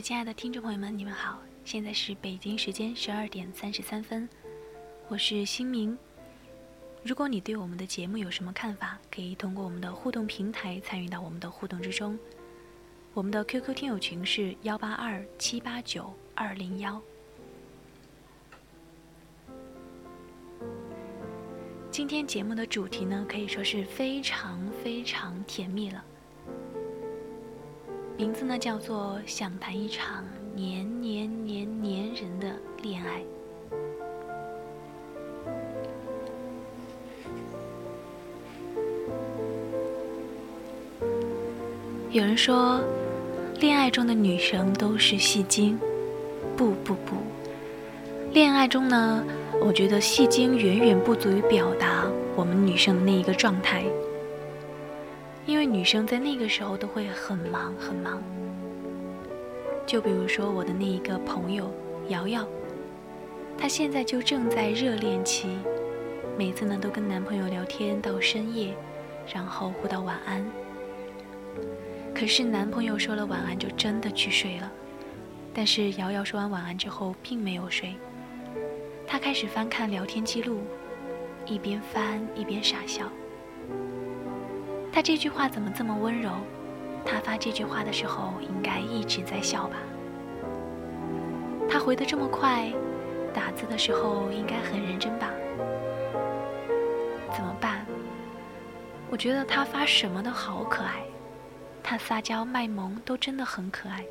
亲爱的听众朋友们，你们好，现在是北京时间十二点三十三分，我是新明。如果你对我们的节目有什么看法，可以通过我们的互动平台参与到我们的互动之中。我们的 QQ 听友群是幺八二七八九二零幺。今天节目的主题呢，可以说是非常非常甜蜜了。名字呢叫做“想谈一场黏黏黏黏人的恋爱”。有人说，恋爱中的女生都是戏精。不不不，恋爱中呢，我觉得戏精远远不足以表达我们女生的那一个状态。因为女生在那个时候都会很忙很忙，就比如说我的那一个朋友瑶瑶，她现在就正在热恋期，每次呢都跟男朋友聊天到深夜，然后互道晚安。可是男朋友说了晚安就真的去睡了，但是瑶瑶说完晚安之后并没有睡，她开始翻看聊天记录，一边翻一边傻笑。他这句话怎么这么温柔？他发这句话的时候应该一直在笑吧？他回的这么快，打字的时候应该很认真吧？怎么办？我觉得他发什么都好可爱，他撒娇卖萌都真的很可爱，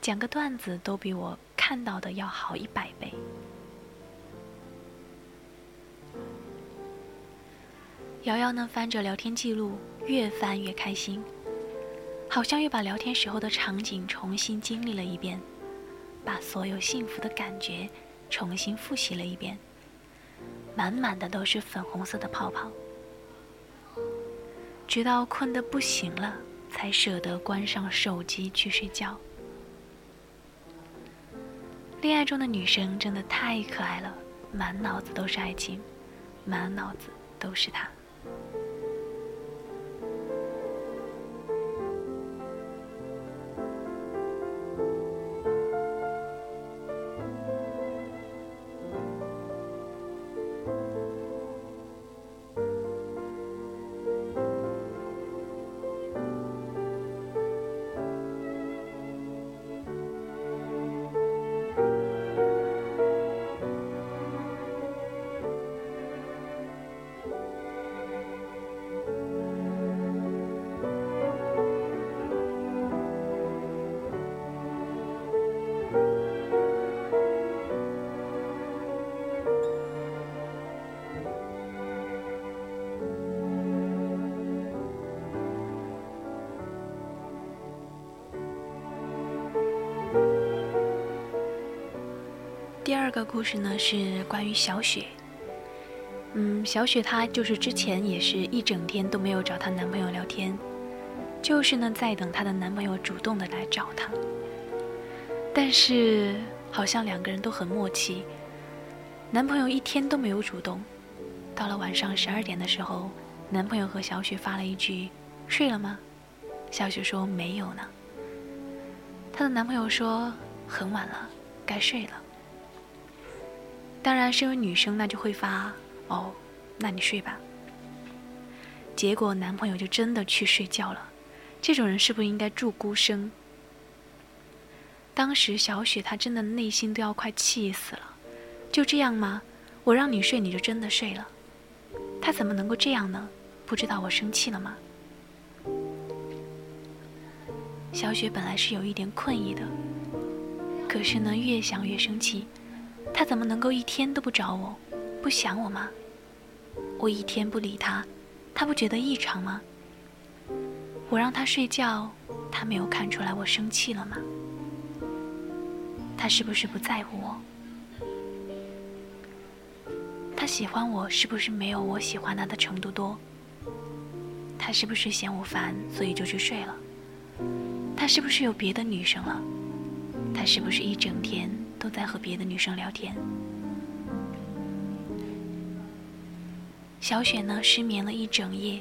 讲个段子都比我看到的要好一百倍。瑶瑶呢，翻着聊天记录，越翻越开心，好像又把聊天时候的场景重新经历了一遍，把所有幸福的感觉重新复习了一遍，满满的都是粉红色的泡泡，直到困得不行了，才舍得关上手机去睡觉。恋爱中的女生真的太可爱了，满脑子都是爱情，满脑子都是他。うん。个故事呢是关于小雪。嗯，小雪她就是之前也是一整天都没有找她男朋友聊天，就是呢在等她的男朋友主动的来找她。但是好像两个人都很默契，男朋友一天都没有主动。到了晚上十二点的时候，男朋友和小雪发了一句：“睡了吗？”小雪说：“没有呢。”她的男朋友说：“很晚了，该睡了。”当然，身为女生，那就会发哦，那你睡吧。结果男朋友就真的去睡觉了。这种人是不是应该祝孤生？当时小雪她真的内心都要快气死了。就这样吗？我让你睡你就真的睡了？他怎么能够这样呢？不知道我生气了吗？小雪本来是有一点困意的，可是呢，越想越生气。他怎么能够一天都不找我，不想我吗？我一天不理他，他不觉得异常吗？我让他睡觉，他没有看出来我生气了吗？他是不是不在乎我？他喜欢我是不是没有我喜欢他的程度多？他是不是嫌我烦，所以就去睡了？他是不是有别的女生了？他是不是一整天都在和别的女生聊天？小雪呢，失眠了一整夜，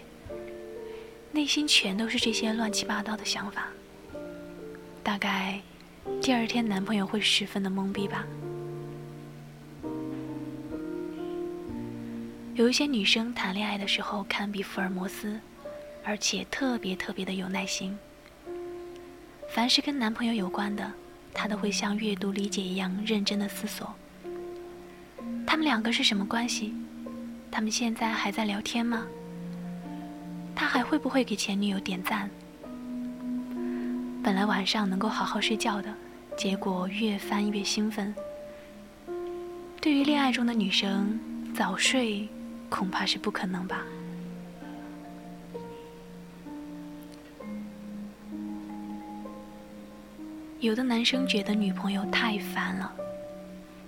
内心全都是这些乱七八糟的想法。大概第二天男朋友会十分的懵逼吧。有一些女生谈恋爱的时候堪比福尔摩斯，而且特别特别的有耐心。凡是跟男朋友有关的，他都会像阅读理解一样认真的思索。他们两个是什么关系？他们现在还在聊天吗？他还会不会给前女友点赞？本来晚上能够好好睡觉的，结果越翻越兴奋。对于恋爱中的女生，早睡恐怕是不可能吧。有的男生觉得女朋友太烦了，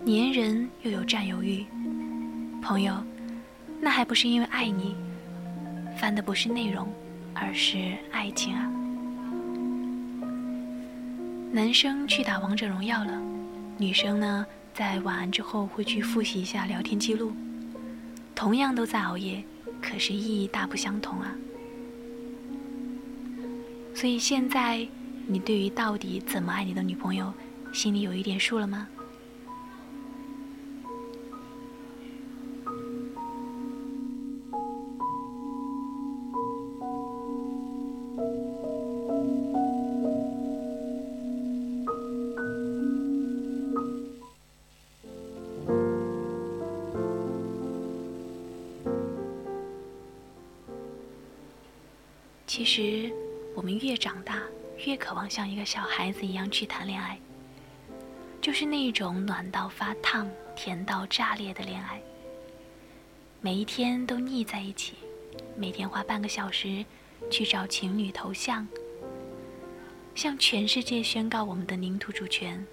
粘人又有占有欲。朋友，那还不是因为爱你？烦的不是内容，而是爱情啊！男生去打王者荣耀了，女生呢，在晚安之后会去复习一下聊天记录。同样都在熬夜，可是意义大不相同啊！所以现在。你对于到底怎么爱你的女朋友，心里有一点数了吗？其实，我们越长大。越渴望像一个小孩子一样去谈恋爱，就是那一种暖到发烫、甜到炸裂的恋爱。每一天都腻在一起，每天花半个小时去找情侣头像，向全世界宣告我们的领土主权。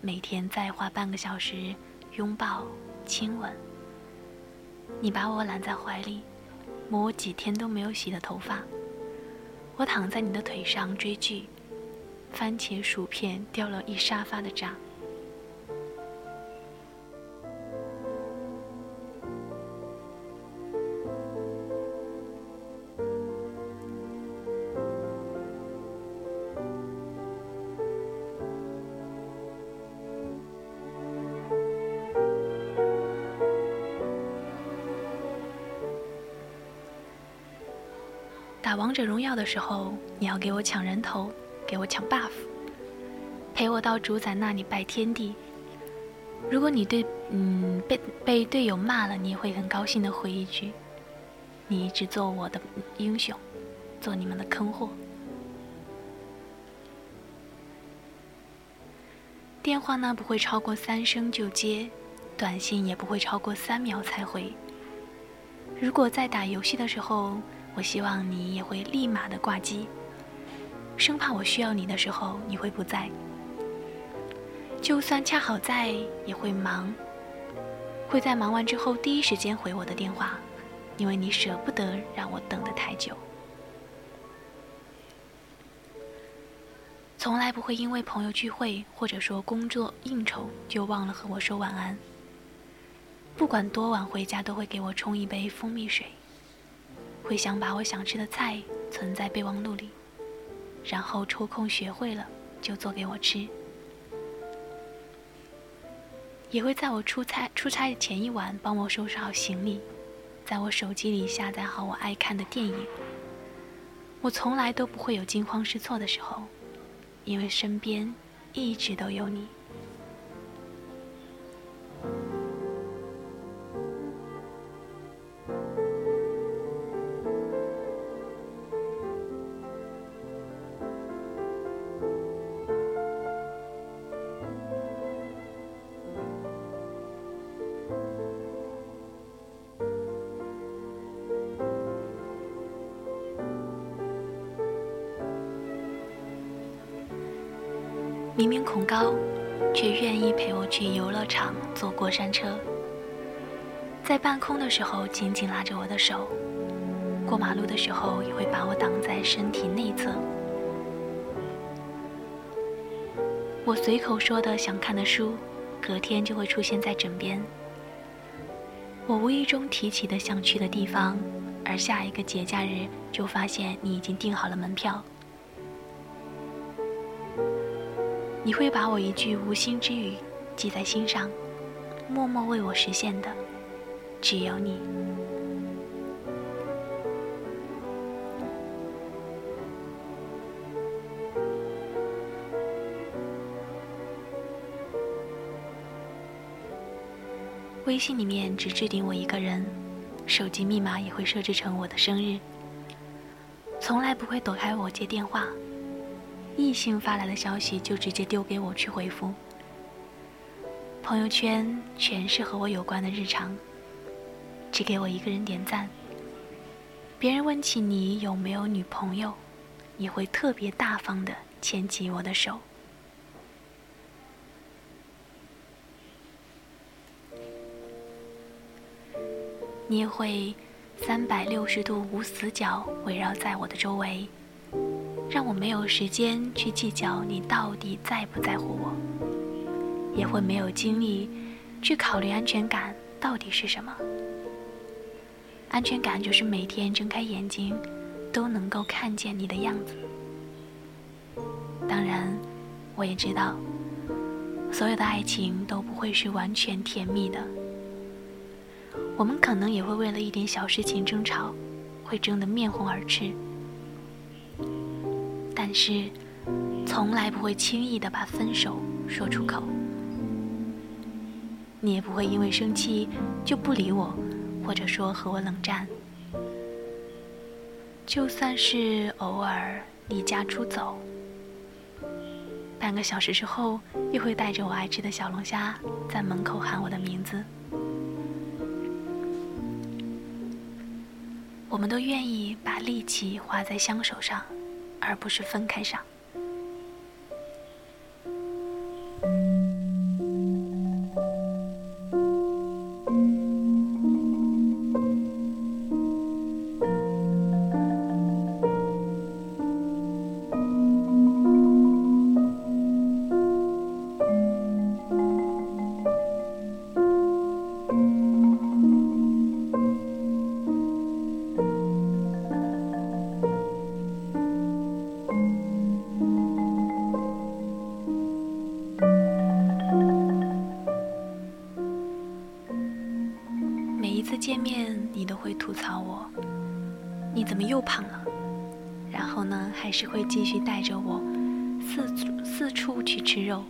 每天再花半个小时拥抱、亲吻。你把我揽在怀里，摸我几天都没有洗的头发。我躺在你的腿上追剧，番茄薯片掉了一沙发的渣。者荣耀的时候，你要给我抢人头，给我抢 buff，陪我到主宰那里拜天地。如果你对嗯被被队友骂了，你也会很高兴的回一句：“你一直做我的英雄，做你们的坑货。”电话呢不会超过三声就接，短信也不会超过三秒才回。如果在打游戏的时候，我希望你也会立马的挂机，生怕我需要你的时候你会不在。就算恰好在，也会忙，会在忙完之后第一时间回我的电话，因为你舍不得让我等得太久。从来不会因为朋友聚会或者说工作应酬就忘了和我说晚安。不管多晚回家，都会给我冲一杯蜂蜜水。会想把我想吃的菜存在备忘录里，然后抽空学会了就做给我吃。也会在我出差出差的前一晚帮我收拾好行李，在我手机里下载好我爱看的电影。我从来都不会有惊慌失措的时候，因为身边一直都有你。明明恐高，却愿意陪我去游乐场坐过山车。在半空的时候紧紧拉着我的手，过马路的时候也会把我挡在身体内侧。我随口说的想看的书，隔天就会出现在枕边。我无意中提起的想去的地方，而下一个节假日就发现你已经订好了门票。你会把我一句无心之语记在心上，默默为我实现的，只有你。微信里面只置顶我一个人，手机密码也会设置成我的生日，从来不会躲开我接电话。异性发来的消息就直接丢给我去回复。朋友圈全是和我有关的日常，只给我一个人点赞。别人问起你有没有女朋友，你会特别大方的牵起我的手。你也会三百六十度无死角围绕在我的周围。让我没有时间去计较你到底在不在乎我，也会没有精力去考虑安全感到底是什么。安全感就是每天睁开眼睛都能够看见你的样子。当然，我也知道，所有的爱情都不会是完全甜蜜的。我们可能也会为了一点小事情争吵，会争得面红耳赤。但是，从来不会轻易的把分手说出口。你也不会因为生气就不理我，或者说和我冷战。就算是偶尔离家出走，半个小时之后又会带着我爱吃的小龙虾在门口喊我的名字。我们都愿意把力气花在相守上。而不是分开上。还是会继续带着我四处四处去吃肉。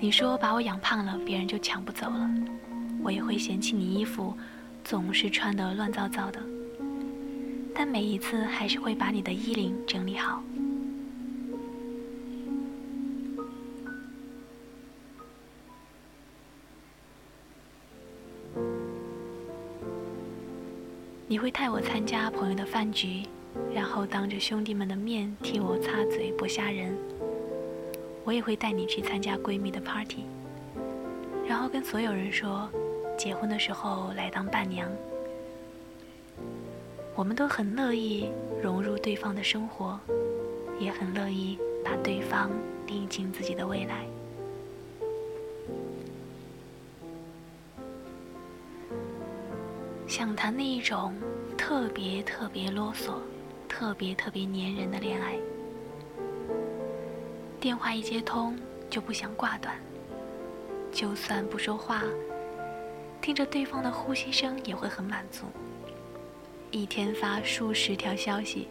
你说把我养胖了，别人就抢不走了。我也会嫌弃你衣服总是穿得乱糟糟的，但每一次还是会把你的衣领整理好。你会带我参加朋友的饭局，然后当着兄弟们的面替我擦嘴剥虾仁。我也会带你去参加闺蜜的 party，然后跟所有人说，结婚的时候来当伴娘。我们都很乐意融入对方的生活，也很乐意把对方领进自己的未来。想谈那一种特别特别啰嗦、特别特别粘人的恋爱，电话一接通就不想挂断，就算不说话，听着对方的呼吸声也会很满足。一天发数十条消息，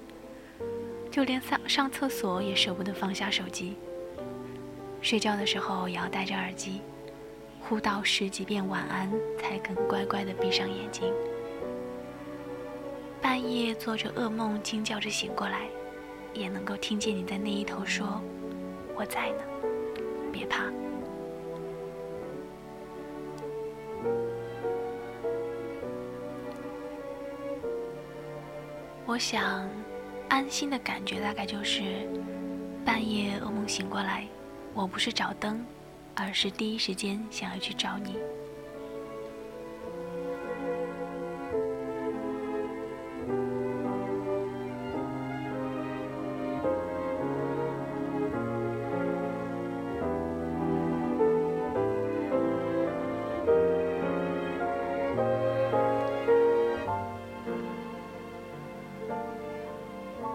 就连上上厕所也舍不得放下手机。睡觉的时候也要戴着耳机，呼到十几遍晚安才肯乖乖的闭上眼睛。半夜做着噩梦惊叫着醒过来，也能够听见你在那一头说：“我在呢，别怕。”我想，安心的感觉大概就是半夜噩梦醒过来，我不是找灯，而是第一时间想要去找你。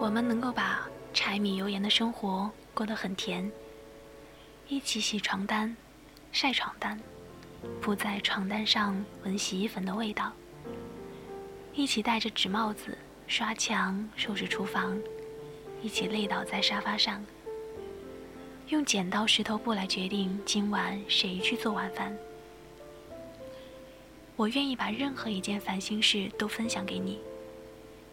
我们能够把柴米油盐的生活过得很甜，一起洗床单、晒床单，铺在床单上闻洗衣粉的味道，一起戴着纸帽子刷墙、收拾厨房，一起累倒在沙发上，用剪刀石头布来决定今晚谁去做晚饭。我愿意把任何一件烦心事都分享给你，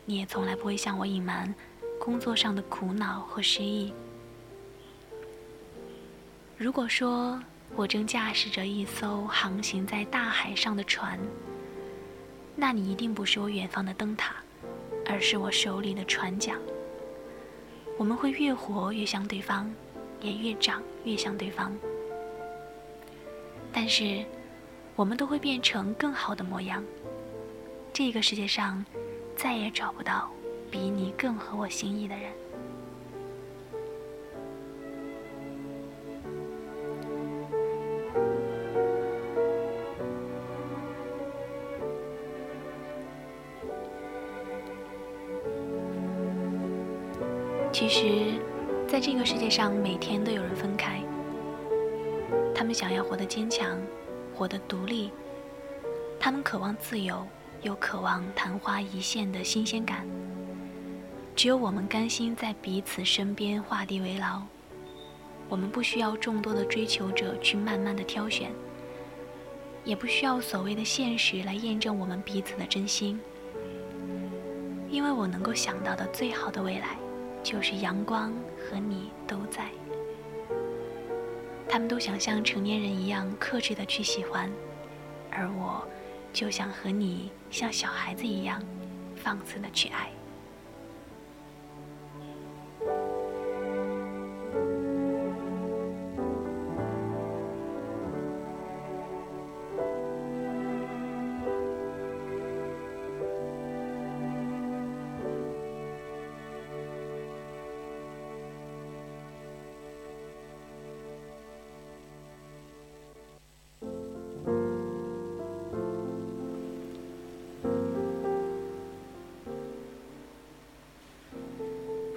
你也从来不会向我隐瞒。工作上的苦恼和失意。如果说我正驾驶着一艘航行在大海上的船，那你一定不是我远方的灯塔，而是我手里的船桨。我们会越活越像对方，也越长越像对方。但是，我们都会变成更好的模样。这个世界上，再也找不到。比你更合我心意的人。其实，在这个世界上，每天都有人分开。他们想要活得坚强，活得独立。他们渴望自由，又渴望昙花一现的新鲜感。只有我们甘心在彼此身边画地为牢，我们不需要众多的追求者去慢慢的挑选，也不需要所谓的现实来验证我们彼此的真心，因为我能够想到的最好的未来，就是阳光和你都在。他们都想像成年人一样克制的去喜欢，而我，就想和你像小孩子一样，放肆的去爱。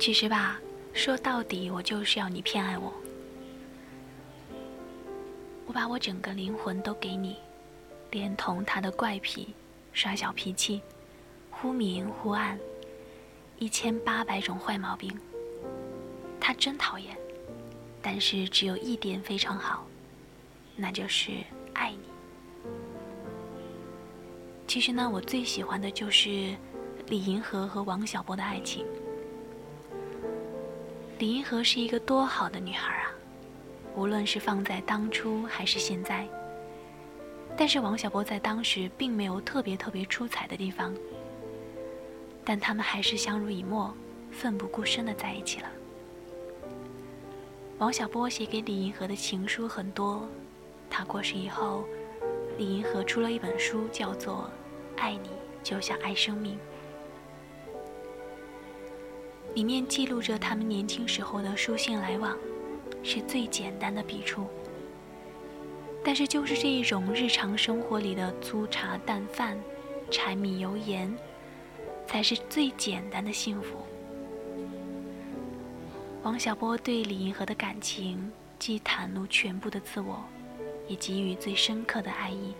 其实吧，说到底，我就是要你偏爱我。我把我整个灵魂都给你，连同他的怪癖、耍小脾气、忽明忽暗，一千八百种坏毛病。他真讨厌，但是只有一点非常好，那就是爱你。其实呢，我最喜欢的就是李银河和王小波的爱情。李银河是一个多好的女孩啊，无论是放在当初还是现在。但是王小波在当时并没有特别特别出彩的地方，但他们还是相濡以沫、奋不顾身的在一起了。王小波写给李银河的情书很多，他过世以后，李银河出了一本书，叫做《爱你就像爱生命》。里面记录着他们年轻时候的书信来往，是最简单的笔触。但是就是这一种日常生活里的粗茶淡饭、柴米油盐，才是最简单的幸福。王小波对李银河的感情，既袒露全部的自我，也给予最深刻的爱意。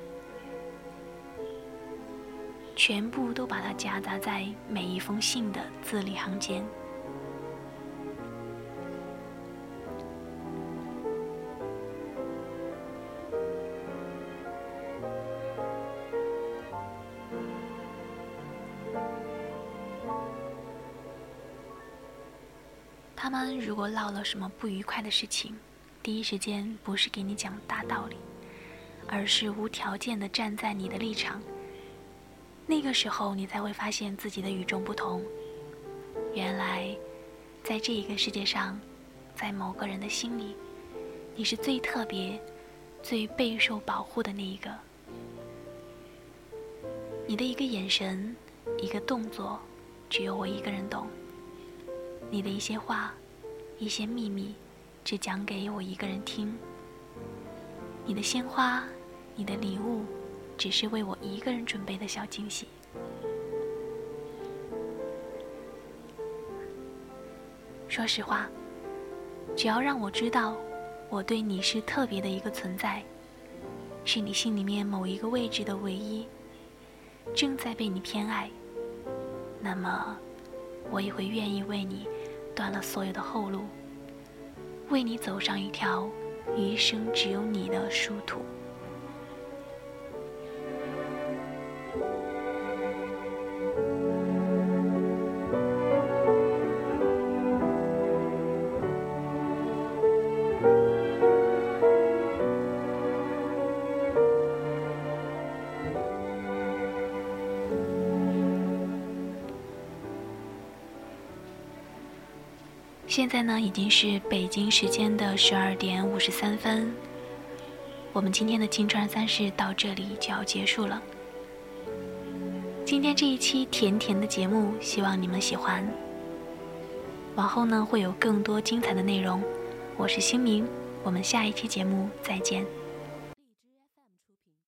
全部都把它夹杂在每一封信的字里行间。他们如果闹了什么不愉快的事情，第一时间不是给你讲大道理，而是无条件的站在你的立场。那个时候，你才会发现自己的与众不同。原来，在这一个世界上，在某个人的心里，你是最特别、最备受保护的那一个。你的一个眼神，一个动作，只有我一个人懂。你的一些话，一些秘密，只讲给我一个人听。你的鲜花，你的礼物，只是为我一个人准备的小惊喜。说实话，只要让我知道，我对你是特别的一个存在，是你心里面某一个位置的唯一，正在被你偏爱，那么，我也会愿意为你。断了所有的后路，为你走上一条余生只有你的殊途。现在呢，已经是北京时间的十二点五十三分。我们今天的青春三事到这里就要结束了。今天这一期甜甜的节目，希望你们喜欢。往后呢，会有更多精彩的内容。我是星明，我们下一期节目再见。